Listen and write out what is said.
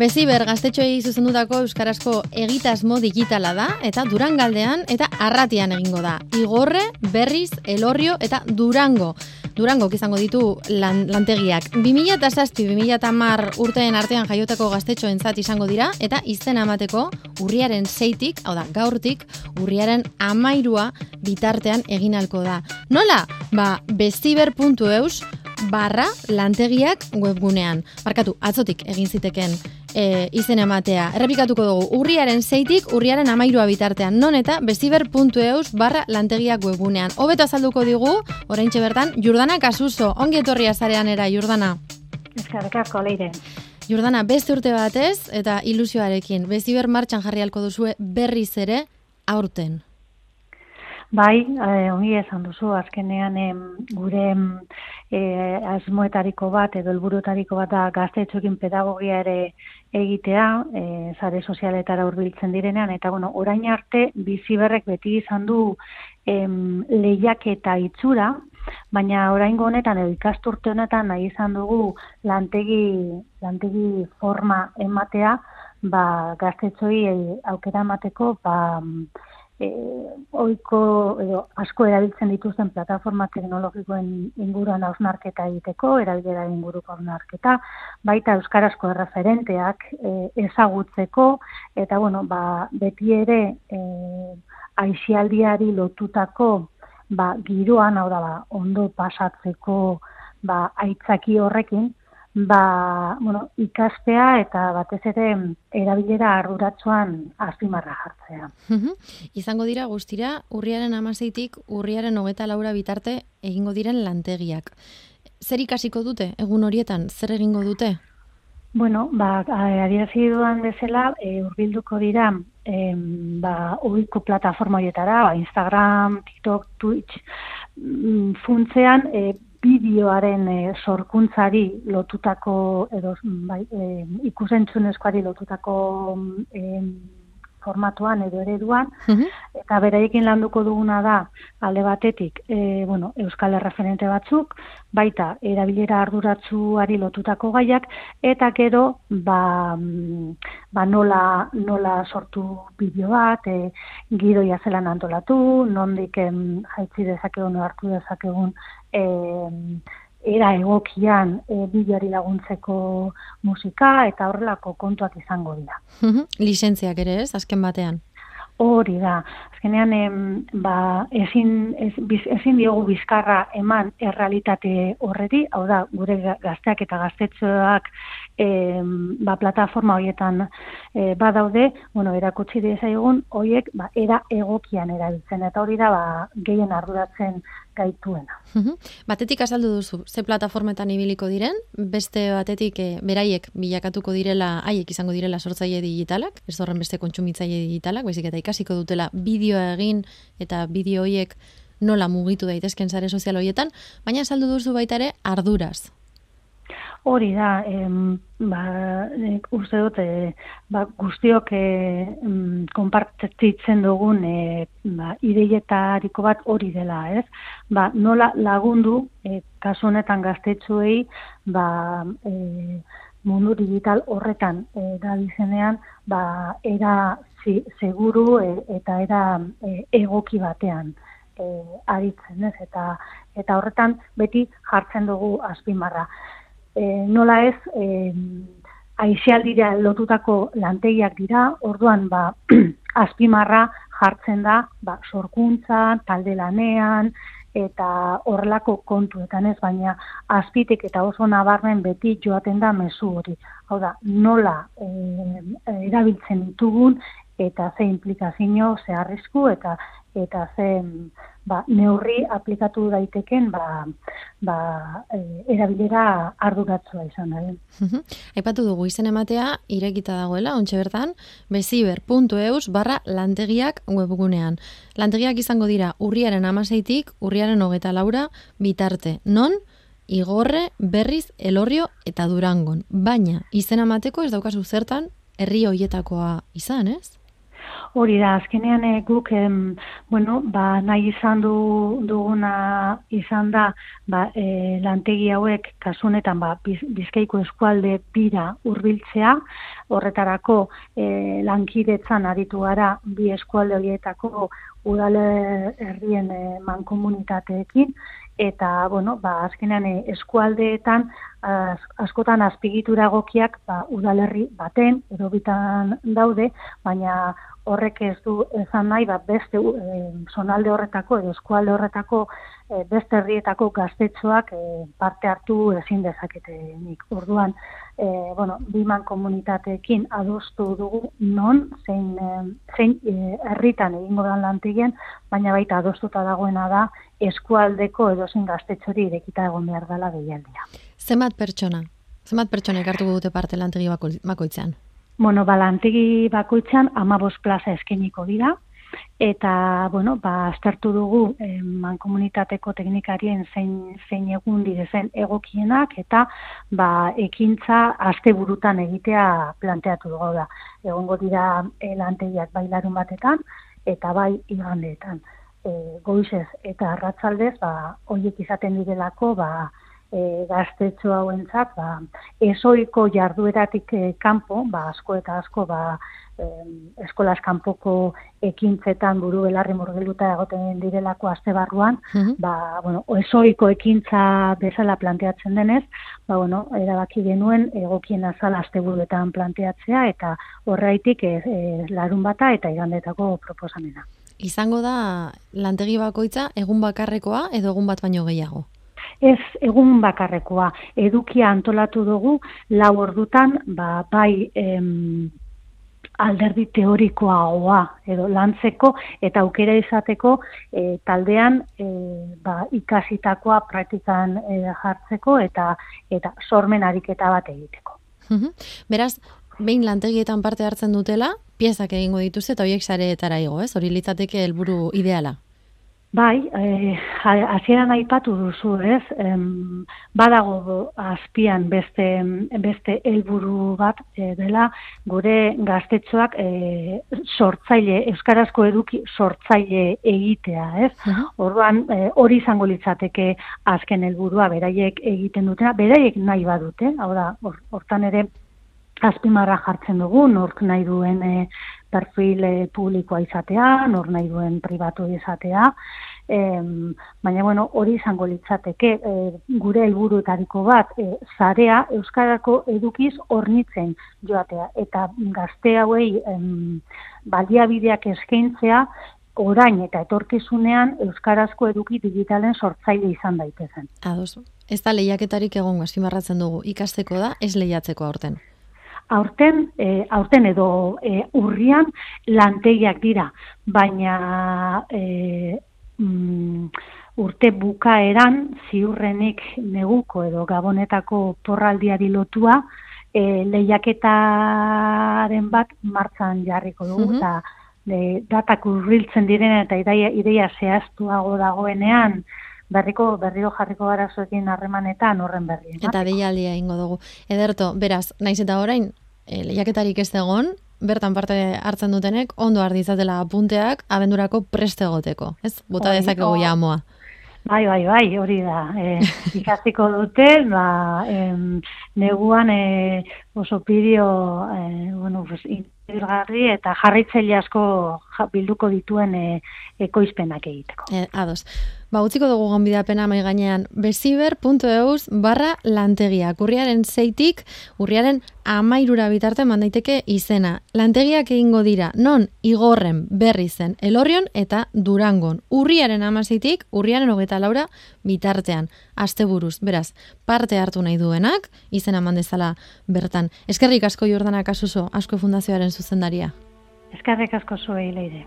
Beziber gaztetxoei zuzendutako euskarazko egitasmo digitala da eta Durangaldean eta Arratian egingo da. Igorre, Berriz, Elorrio eta Durango. Durango izango ditu lan, lantegiak. 2007-2010 urteen artean jaiotako gaztetxoentzat izango dira eta izen amateko urriaren zeitik, hau da, gaurtik, urriaren amairua bitartean eginalko da. Nola? Ba, beziber.eus barra lantegiak webgunean. Barkatu, atzotik egin ziteken e, izen ematea. Errepikatuko dugu, urriaren zeitik, urriaren amairua bitartean. Non eta bestiber.eus barra lantegiak webgunean. Hobeto azalduko digu, orain bertan, Jordana Kasuso, ongi etorri azarean era, Jordana. Eskerrikako, leire. Jordana, beste urte batez eta ilusioarekin, bestiber martxan jarri alko duzue berriz ere aurten. Bai, eh, ongi esan duzu, azkenean gure eh, asmoetariko bat edo helburutariko bat da gaztetxoekin pedagogia ere egitea, eh, sare sozialetara hurbiltzen direnean, eta bueno, orain arte biziberrek beti izan du em, lehiak eta itxura, baina orain honetan edo ikasturte honetan nahi izan dugu lantegi, lantegi forma ematea, ba, gaztetxoi aukera emateko, ba, e, oiko edo asko erabiltzen dituzten plataforma teknologikoen inguruan hausnarketa egiteko, erabilera inguruko hausnarketa, baita euskarazko erreferenteak e, ezagutzeko, eta bueno, ba, beti ere e, aixialdiari lotutako ba, giroan, hau da, ba, ondo pasatzeko ba, aitzaki horrekin, ba, bueno, ikastea eta batez ere erabilera arduratsuan azpimarra jartzea. Izango dira guztira, urriaren amaseitik, urriaren hogeta laura bitarte egingo diren lantegiak. Zer ikasiko dute, egun horietan, zer egingo dute? Bueno, ba, adierazi duan bezala, e, urbilduko dira, e, ba, oiko plataforma horietara, ba, Instagram, TikTok, Twitch, mm, funtzean, e, bideoaren e, sorkuntzari lotutako edo bai, e, ikusentzunezkoari lotutako e, formatuan edo ereduan, uh eta beraiekin landuko duguna da alde batetik e, bueno, euskal referente batzuk, baita erabilera arduratsuari lotutako gaiak, eta gero ba, ba nola, nola sortu bideo bat, e, gidoia zelan antolatu, nondik jaitzi dezakegun, hartu dezakegun e, era egokian e, bideari laguntzeko musika eta horrelako kontuak izango dira. Lizentziak ere ez, azken batean? Hori da. Azkenean, em, ba, ezin, ez, biz, ezin diogu bizkarra eman errealitate horreti, hau da, gure gazteak eta gaztetxoak em, ba, plataforma horietan e, badaude, bueno, erakutsi dira egun, horiek ba, era egokian erabiltzen, eta hori da ba, gehien arduratzen gaituena. batetik azaldu duzu, ze plataformetan ibiliko diren, beste batetik e, beraiek bilakatuko direla, haiek izango direla sortzaile digitalak, ez horren beste kontsumitzaile digitalak, baizik eta ikasiko dutela bideoa egin eta bideo horiek nola mugitu daitezken sare sozial horietan, baina azaldu duzu baita ere arduraz, Hori da, em, ba, uste dut, e, ba, guztiok e, konpartitzen dugun e, ba, ideietariko bat hori dela, ez? Ba, nola lagundu, e, kasu honetan gaztetxuei, ba, e, mundu digital horretan e, da dizenean, ba, era zi, seguru e, eta era e, egoki batean e, aritzen, ez? Eta, eta horretan beti jartzen dugu azpimarra e, nola ez e, aixialdira lotutako lantegiak dira, orduan ba, azpimarra jartzen da ba, sorkuntza, talde lanean, eta horrelako kontuetan ez, baina azpitik eta oso nabarmen beti joaten da mezu hori. Hau da, nola e, erabiltzen ditugun eta ze implikazio, ze arrisku eta eta ze ba, neurri aplikatu daiteken ba, ba, e, erabilera arduratzua izan da. Aipatu dugu izen ematea irekita dagoela, ontxe bertan, beziber.eus barra lantegiak webgunean. Lantegiak izango dira urriaren amaseitik, urriaren hogeta laura, bitarte. Non? Igorre, berriz, elorrio eta durangon. Baina, izen amateko ez daukazu zertan, herri hoietakoa izan, ez? Hori da, azkenean e, guk, em, bueno, ba, nahi izan du, duguna izan da, ba, e, lantegi hauek kasunetan ba, biz, bizkaiko eskualde bira hurbiltzea, horretarako e, lankidetzan aritu gara bi eskualde horietako udale herrien e, mankomunitateekin, eta, bueno, ba, azkenean e, eskualdeetan askotan azpigitura egokiak ba, udalerri baten, edo bitan daude, baina horrek ez du esan nahi, ba, beste e, zonalde horretako edo eskualde horretako e, beste herrietako gaztetxoak e, parte hartu ezin dezakete nik. Orduan, e, bueno, biman komunitateekin adostu dugu non, zein, e, zein herritan egingo dan lantegien, baina baita adostuta dagoena da eskualdeko edo zein gaztetxori irekita egon behar dela behialdia. Zemat pertsona? Zemat pertsona ekartuko dute parte lantegi bakoitzean? Bueno, balantegi bakoitzan amabos plaza eskeniko dira, eta, bueno, ba, aztertu dugu eh, mankomunitateko teknikarien zein, zein egun direzen egokienak, eta, ba, ekintza azte burutan egitea planteatu dugu da. Egongo dira e, lantegiak bailarun batetan, eta bai igandeetan. E, goizez eta arratzaldez, ba, horiek izaten direlako, ba, e, gaztetxo hauentzat, ba, esoiko jardueratik e, kanpo, ba, asko eta asko, ba, e, eskolaz kanpoko ekintzetan buru belarri murgiluta egoten direlako aste barruan, mhm. ba, bueno, esoiko ekintza bezala planteatzen denez, ba, bueno, erabaki genuen egokien azala aste buruetan planteatzea, eta horreitik e, e, larun bata eta igandetako proposamena. Izango da lantegi bakoitza egun bakarrekoa edo egun bat baino gehiago? Ez egun bakarrekoa. Edukia antolatu dugu lau ordutan, ba, bai em, alderdi teorikoa oa, edo lantzeko eta aukera izateko e, taldean e, ba, ikasitakoa praktikan e, jartzeko eta eta sormen ariketa bat egiteko. Beraz, behin lantegietan parte hartzen dutela, piezak egingo dituzte eta horiek sareetara igo, ez? Hori litzateke helburu ideala. Bai, eh, hasieran aipatu duzu, ez? Em, badago azpian beste beste helburu bat e, dela gure gaztetxoak e, sortzaile euskarazko eduki sortzaile egitea, ez? Orduan e, hori izango litzateke azken helburua beraiek egiten dutena, beraiek nahi badute, hau da, hortan ere azpimarra jartzen dugu, nork nahi duen e, perfil eh, publikoa izatea, nor nahi duen pribatu izatea, em, baina bueno, hori izango litzateke e, gure helburuetariko bat e, zarea Euskarako edukiz hornitzen joatea. Eta gazte hauei em, baliabideak eskaintzea orain eta etorkizunean Euskarazko eduki digitalen sortzaile izan daitezen. Ados, ez da lehiaketarik egon azpimarratzen dugu, ikasteko da, ez lehiatzeko aurten aurten, e, aurten edo e, urrian lantegiak dira, baina e, mm, urte bukaeran ziurrenik neguko edo gabonetako porraldiari lotua e, lehiaketaren bat martzan jarriko dugu, eta mm datak urriltzen direna eta ideia, ideia zehaztuago dagoenean, berriko berriro jarriko garazoekin harremanetan horren berri. Eta deialdia ingo dugu. Ederto, beraz, naiz eta orain, e, lehiaketarik ez egon, bertan parte hartzen dutenek, ondo ardizatela apunteak, abendurako preste egoteko, ez? Bota dezakegu jamoa. Bai, bai, bai, hori da. E, ikastiko dute, ba, em, neguan e, oso pidio, e, bueno, pues, eta jarritzaile asko bilduko dituen e, ekoizpenak egiteko. E, ados. Ba, utziko dugu gonbidapena mai gainean besiber.eus barra lantegia. Urriaren zeitik, urriaren amairura bitarte mandaiteke izena. Lantegiak egingo dira, non igorren berri zen elorrion eta durangon. Urriaren amazeitik, urriaren hogeta laura bitartean. Asteburuz, beraz, parte hartu nahi duenak, izena mandezala bertan. Eskerrik asko jordanak asuso, asko fundazioaren zuzendaria. Eskerrik asko zuei leire.